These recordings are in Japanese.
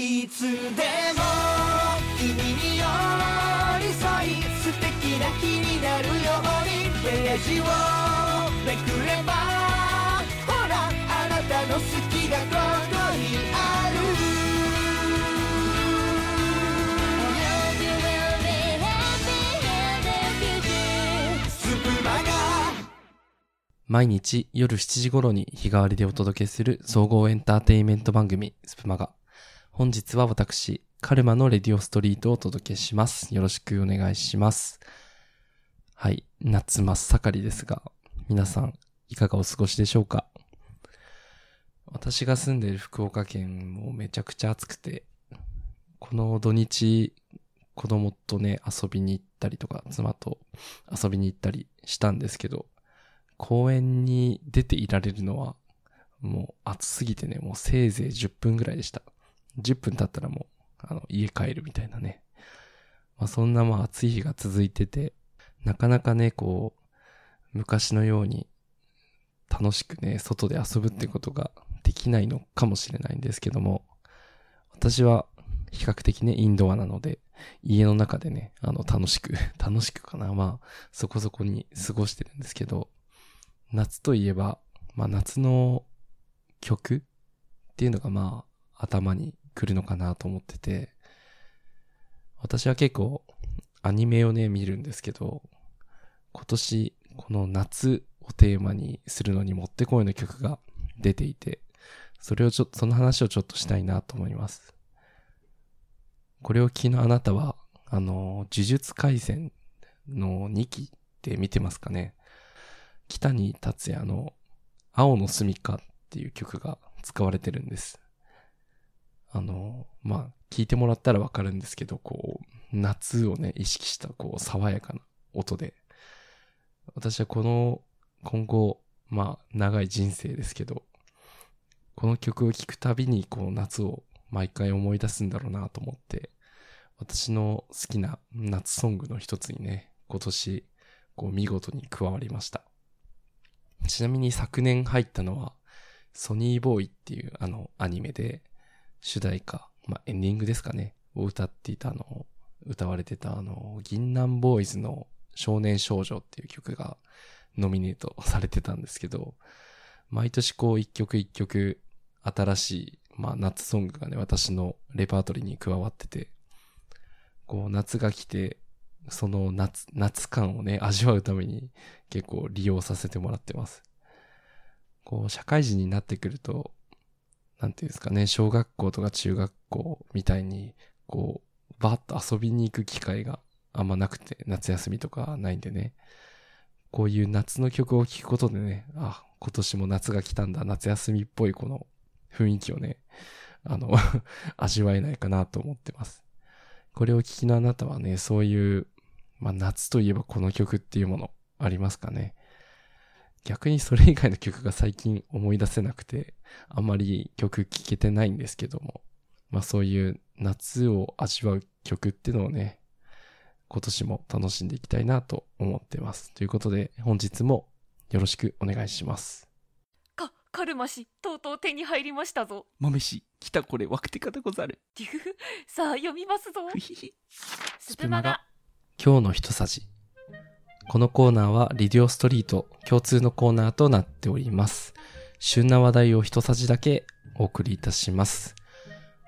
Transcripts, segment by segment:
いつでも君に寄り添い素敵な日になるようにページをめくればほらあなたの好きがここにある毎日夜7時頃に日替わりでお届けする総合エンターテインメント番組スプマガ。本日は私、カルマのレディオストリートをお届けします。よろしくお願いします。はい、夏真っ盛りですが、皆さんいかがお過ごしでしょうか？私が住んでいる福岡県もめちゃくちゃ暑くて、この土日、子供とね、遊びに行ったりとか、妻と遊びに行ったりしたんですけど、公園に出ていられるのは、もう暑すぎてね、もうせいぜい10分ぐらいでした。10分経ったらもう、あの、家帰るみたいなね。まあそんなまあ暑い日が続いてて、なかなかね、こう、昔のように楽しくね、外で遊ぶってことができないのかもしれないんですけども、私は比較的ね、インドアなので、家の中でね、あの、楽しく、楽しくかな、まあ、そこそこに過ごしてるんですけど、夏といえば、まあ夏の曲っていうのがまあ頭に来るのかなと思ってて、私は結構アニメをね見るんですけど、今年この夏をテーマにするのにもってこいの曲が出ていて、それをちょっと、その話をちょっとしたいなと思います。これを聞きのあなたは、あの、呪術回戦の2期って見てますかね？北に達也の青の住みかっていう曲が使われてるんです。あの、まあ、聞いてもらったらわかるんですけど、こう、夏をね、意識した、こう、爽やかな音で。私はこの、今後、まあ、長い人生ですけど、この曲を聴くたびに、こう、夏を毎回思い出すんだろうなと思って、私の好きな夏ソングの一つにね、今年、こう、見事に加わりました。ちなみに昨年入ったのは、ソニーボーイっていうあのアニメで、主題歌、まあ、エンディングですかね、を歌っていたあの、歌われてたあの、銀杏ボーイズの少年少女っていう曲がノミネートされてたんですけど、毎年こう一曲一曲新しい、まあ夏ソングがね、私のレパートリーに加わってて、こう夏が来て、その夏、夏感をね、味わうために結構利用させてもらってます。こう、社会人になってくると、なんていうんですかね、小学校とか中学校みたいに、こう、バーッと遊びに行く機会があんまなくて、夏休みとかないんでね、こういう夏の曲を聴くことでね、あ、今年も夏が来たんだ、夏休みっぽいこの雰囲気をね、あの、味わえないかなと思ってます。これを聞きのあなたはね、そういう、まあ夏といえばこの曲っていうものありますかね？逆にそれ以外の曲が最近思い出せなくて、あんまり曲聴けてないんですけども、まあそういう夏を味わう曲っていうのをね、今年も楽しんでいきたいなと思ってます。ということで、本日もよろしくお願いします。かカルマ氏とうとう手に入りましたぞ豆氏、来たこれ、ワクテカでござる。デュフさあ読みますぞふひひ。スプマガ今日の一さじ。このコーナーはリディオストリート共通のコーナーとなっております。旬な話題を一さじだけお送りいたします。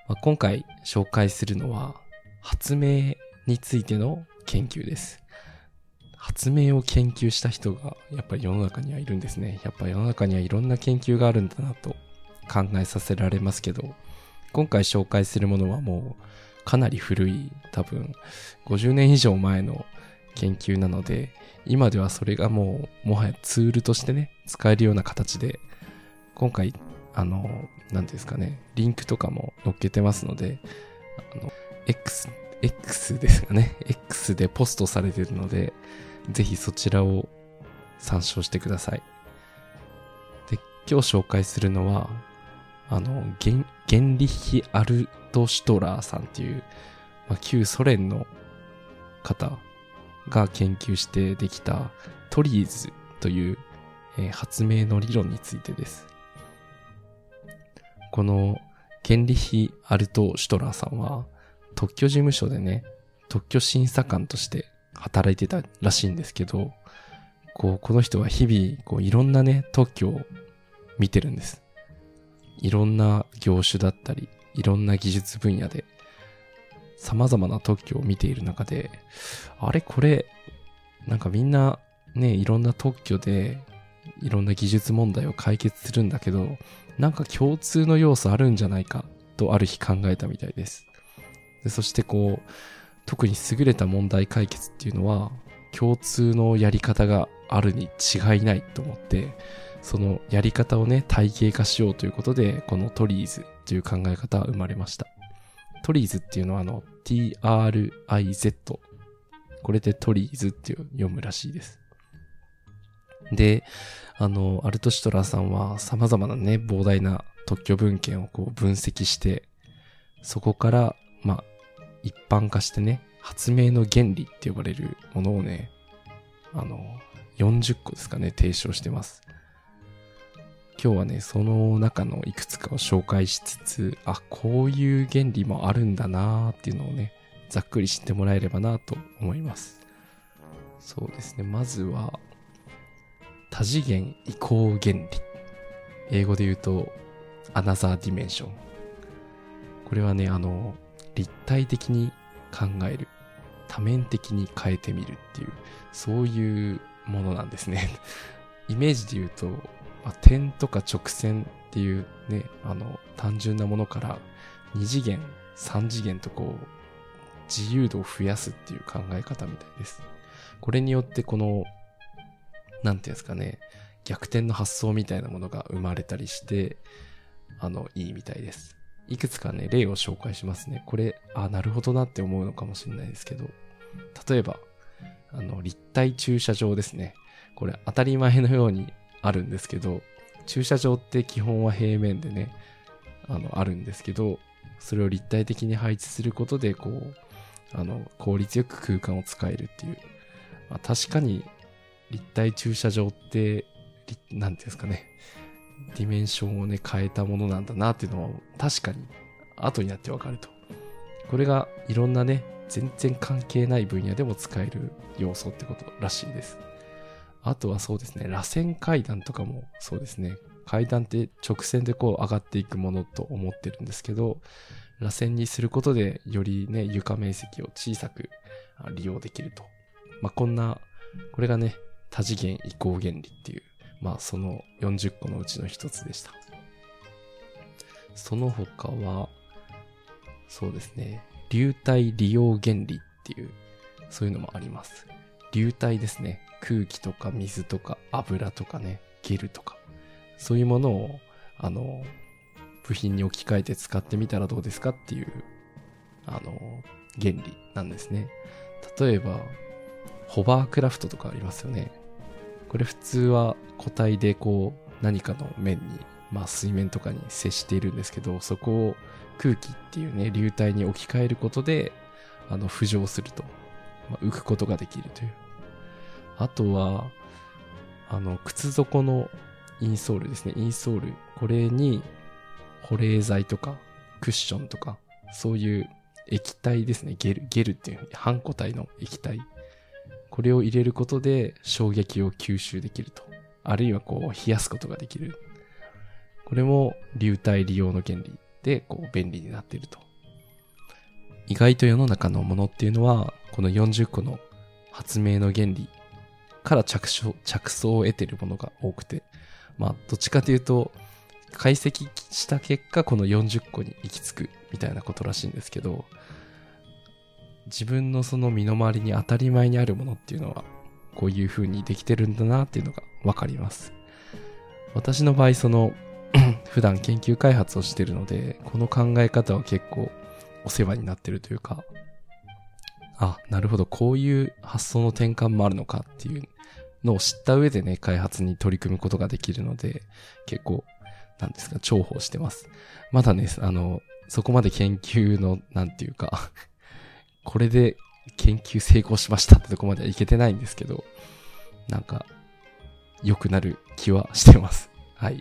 まあ今回紹介するのは発明についての研究です。発明を研究した人がやっぱり世の中にはいるんですね。やっぱ世の中にはいろんな研究があるんだなと考えさせられますけど、今回紹介するものはもうかなり古い多分50年以上前の研究なので、今ではそれがもう、もはやツールとしてね、使えるような形で、今回、あの、なんですかね、リンクとかも載っけてますので、あの、X、X ですかね、X でポストされてるので、ぜひそちらを参照してください。で、今日紹介するのは、あの、ゲン、ゲンリヒ・アルト・シュトラーさんっていう、まあ、旧ソ連の方が研究してできたトリーズという、えー発明の理論についてです。このケンリヒ・アルト・シュトラーさんは、特許事務所でね、特許審査官として働いてたらしいんですけど、こう、この人は日々、こう、いろんなね、特許を見てるんです。いろんな業種だったり、いろんな技術分野で、様々な特許を見ている中で、あれこれ、なんかみんなね、いろんな特許で、いろんな技術問題を解決するんだけど、なんか共通の要素あるんじゃないか、とある日考えたみたいです。でそしてこう、特に優れた問題解決っていうのは、共通のやり方があるに違いないと思って、そのやり方をね、体系化しようということで、このトリーズという考え方は生まれました。トリーズっていうのはあの、t-r-i-z。これでトリーズって読むらしいです。で、あの、アルトシトラーさんは様々なね、膨大な特許文献をこう分析して、そこから、まあ、一般化してね、発明の原理って呼ばれるものをね、あの、40個ですかね、提唱してます。今日はね、その中のいくつかを紹介しつつ、あ、こういう原理もあるんだなーっていうのをね、ざっくり知ってもらえればなと思います。そうですね、まずは、多次元移行原理。英語で言うと、 another dimension。これはね、あの、立体的に考える。多面的に変えてみるっていう、そういうものなんですね。イメージで言うと、まあ、点とか直線っていうね、あの、単純なものから、2次元、3次元とこう、自由度を増やすっていう考え方みたいです。これによってこの、なんていうんですかね、逆転の発想みたいなものが生まれたりして、あの、いいみたいです。いくつかね、例を紹介しますね。これ、あ、なるほどなって思うのかもしれないですけど、例えば、あの、立体駐車場ですね。これ当たり前のようにあるんですけど、駐車場って基本は平面でね、あの、あるんですけど、それを立体的に配置することで、こう、あの、効率よく空間を使えるっていう。まあ、確かに、立体駐車場って、りなんていうんですかね、ディメンションをね、変えたものなんだなっていうのは、確かに、後になってわかると。これが、いろんなね、全然関係ない分野でも使える要素ってことらしいです。あとはそうですね、螺旋階段とかもそうですね。階段って直線でこう上がっていくものと思ってるんですけど、螺旋にすることでよりね、床面積を小さく利用できると。まあ、こんな、これがね、多次元移行原理っていう、まあその40個のうちの一つでした。その他は、そうですね、流体利用原理っていう、そういうのもあります。流体ですね。空気とか水とか油とかね、ゲルとか、そういうものを、あの、部品に置き換えて使ってみたらどうですかっていう、あの、原理なんですね。例えば、ホバークラフトとかありますよね。これ普通は固体でこう、何かの面に、まあ水面とかに接しているんですけど、そこを空気っていうね、流体に置き換えることで、あの、浮上すると。まあ、浮くことができるという。あとは、あの、靴底のインソールですね。インソール。これに、保冷剤とか、クッションとか、そういう液体ですね。ゲル、ゲルっていう、半固体の液体。これを入れることで衝撃を吸収できると。あるいはこう、冷やすことができる。これも流体利用の原理で、こう、便利になっていると。意外と世の中のものっていうのは、この40個の発明の原理から着想着想を得てるものが多くて、まあ、どっちかというと、解析した結果、この40個に行き着くみたいなことらしいんですけど、自分のその身の回りに当たり前にあるものっていうのは、こういう風にできてるんだなっていうのがわかります。私の場合、その、普段研究開発をしてるので、この考え方は結構お世話になってるというか、あ、なるほど、こういう発想の転換もあるのかっていうのを知った上でね、開発に取り組むことができるので、結構、なんですか、重宝してます。まだね、あの、そこまで研究の、なんていうか、これで研究成功しましたってとこまではいけてないんですけど、なんか、良くなる気はしてます。はい。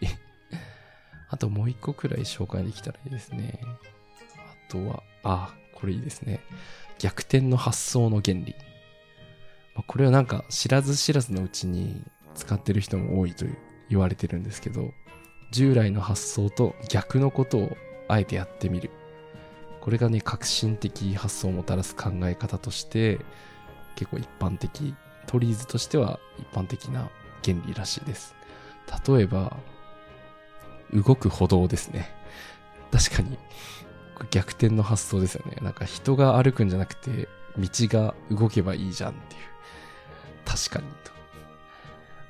あともう一個くらい紹介できたらいいですね。あとは、あ、これいいですね。逆転の発想の原理。まこれはなんか知らず知らずのうちに使ってる人も多いと言われてるんですけど、従来の発想と逆のことをあえてやってみる。これがね、革新的発想をもたらす考え方として、結構一般的、トリーズとしては一般的な原理らしいです。例えば、動く歩道ですね。確かに、これ逆転の発想ですよね。なんか人が歩くんじゃなくて、道が動けばいいじゃんっていう。確かにと。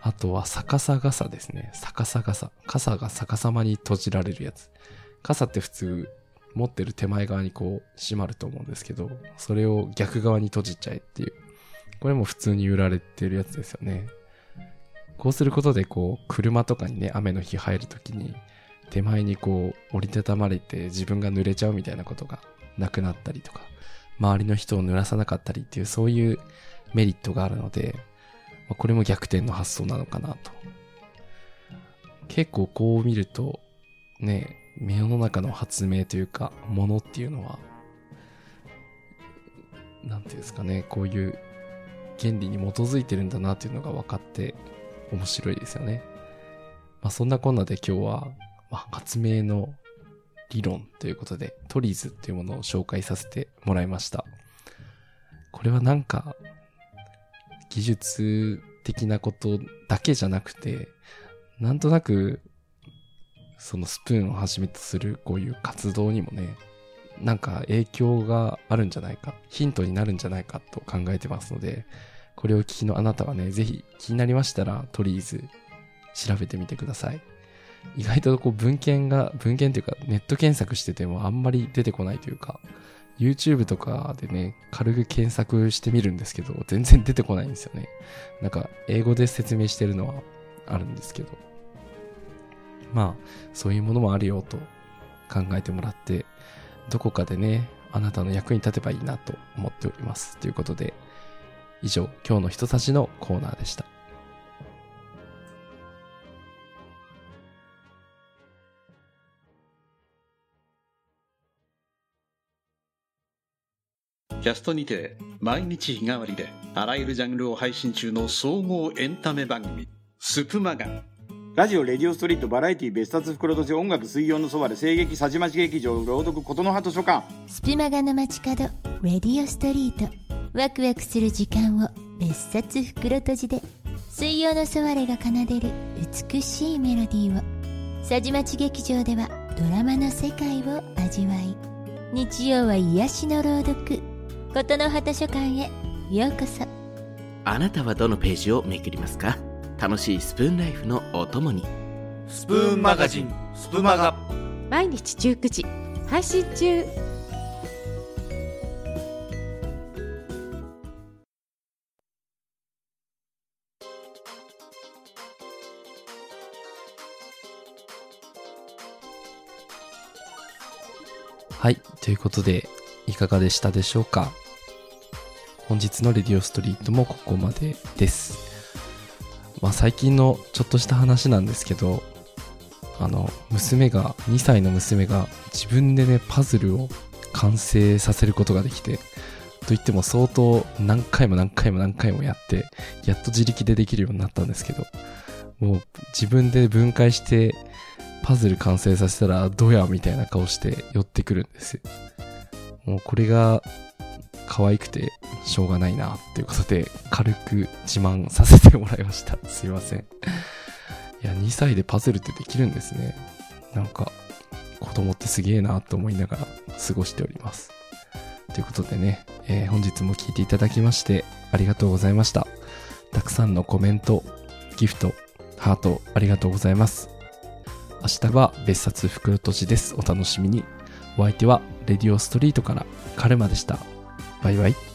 あとは逆さ傘ですね。逆さ傘。傘が逆さまに閉じられるやつ。傘って普通持ってる手前側にこう閉まると思うんですけど、それを逆側に閉じちゃえっていう。これも普通に売られてるやつですよね。こうすることでこう車とかにね、雨の日入るときに手前にこう折りたたまれて自分が濡れちゃうみたいなことがなくなったりとか、周りの人を濡らさなかったりっていうそういうメリットがあるので、これも逆転の発想なのかなと。結構こう見ると、ね、世の中の発明というか、ものっていうのは、なんていうんですかね、こういう原理に基づいてるんだなっていうのが分かって面白いですよね。まあそんなこんなで今日は、まあ、発明の理論ということで、トリーズっていうものを紹介させてもらいました。これはなんか、技術的なことだけじゃなくて、なんとなく、そのスプーンをはじめとするこういう活動にもね、なんか影響があるんじゃないか、ヒントになるんじゃないかと考えてますので、これを聞きのあなたはね、ぜひ気になりましたら、トリーズ調べてみてください。意外とこう文献が、文献というかネット検索しててもあんまり出てこないというか、YouTube とかでね、軽く検索してみるんですけど、全然出てこないんですよね。なんか、英語で説明してるのはあるんですけど。まあ、そういうものもあるよと考えてもらって、どこかでね、あなたの役に立てばいいなと思っております。ということで、以上、今日の人たちのコーナーでした。キャストにて毎日日替わりであらゆるジャンルを配信中の総合エンタメ番組スプマガラジオ、レディオストリート、バラエティ、別冊袋とじ、音楽、水曜のそばで、声劇、さじまち劇場、朗読、琴の葉図書館。スプマガの街角レディオストリート。ワクワクする時間を別冊袋閉じで水曜のソワレが奏でる美しいメロディーを。さじまち劇場ではドラマの世界を味わい。日曜は癒しの朗読琴の葉図書館へ。ようこそ。あなたはどのページをめくりますか？楽しいスプーンライフのお供に。スプーンマガジン。スプマガ。毎日19時。配信中。はい。ということで、いかがでしたでしょうか？本日のレディオストリートもここまでです。まあ最近のちょっとした話なんですけど、あの、娘が、2歳の娘が自分でね、パズルを完成させることができて、といっても相当何回も何回も何回もやって、やっと自力でできるようになったんですけど、もう自分で分解して、パズル完成させたらどうやみたいな顔して寄ってくるんです。もうこれが可愛くてしょうがないなっていうことで軽く自慢させてもらいました。すいません。いや、2歳でパズルってできるんですね。なんか子供ってすげえなと思いながら過ごしております。ということでね、えー本日も聞いていただきましてありがとうございました。たくさんのコメント、ギフト、ハートありがとうございます。明日は別冊袋とじです。お楽しみに。お相手はレディオストリートからカルマでした。バイバイ。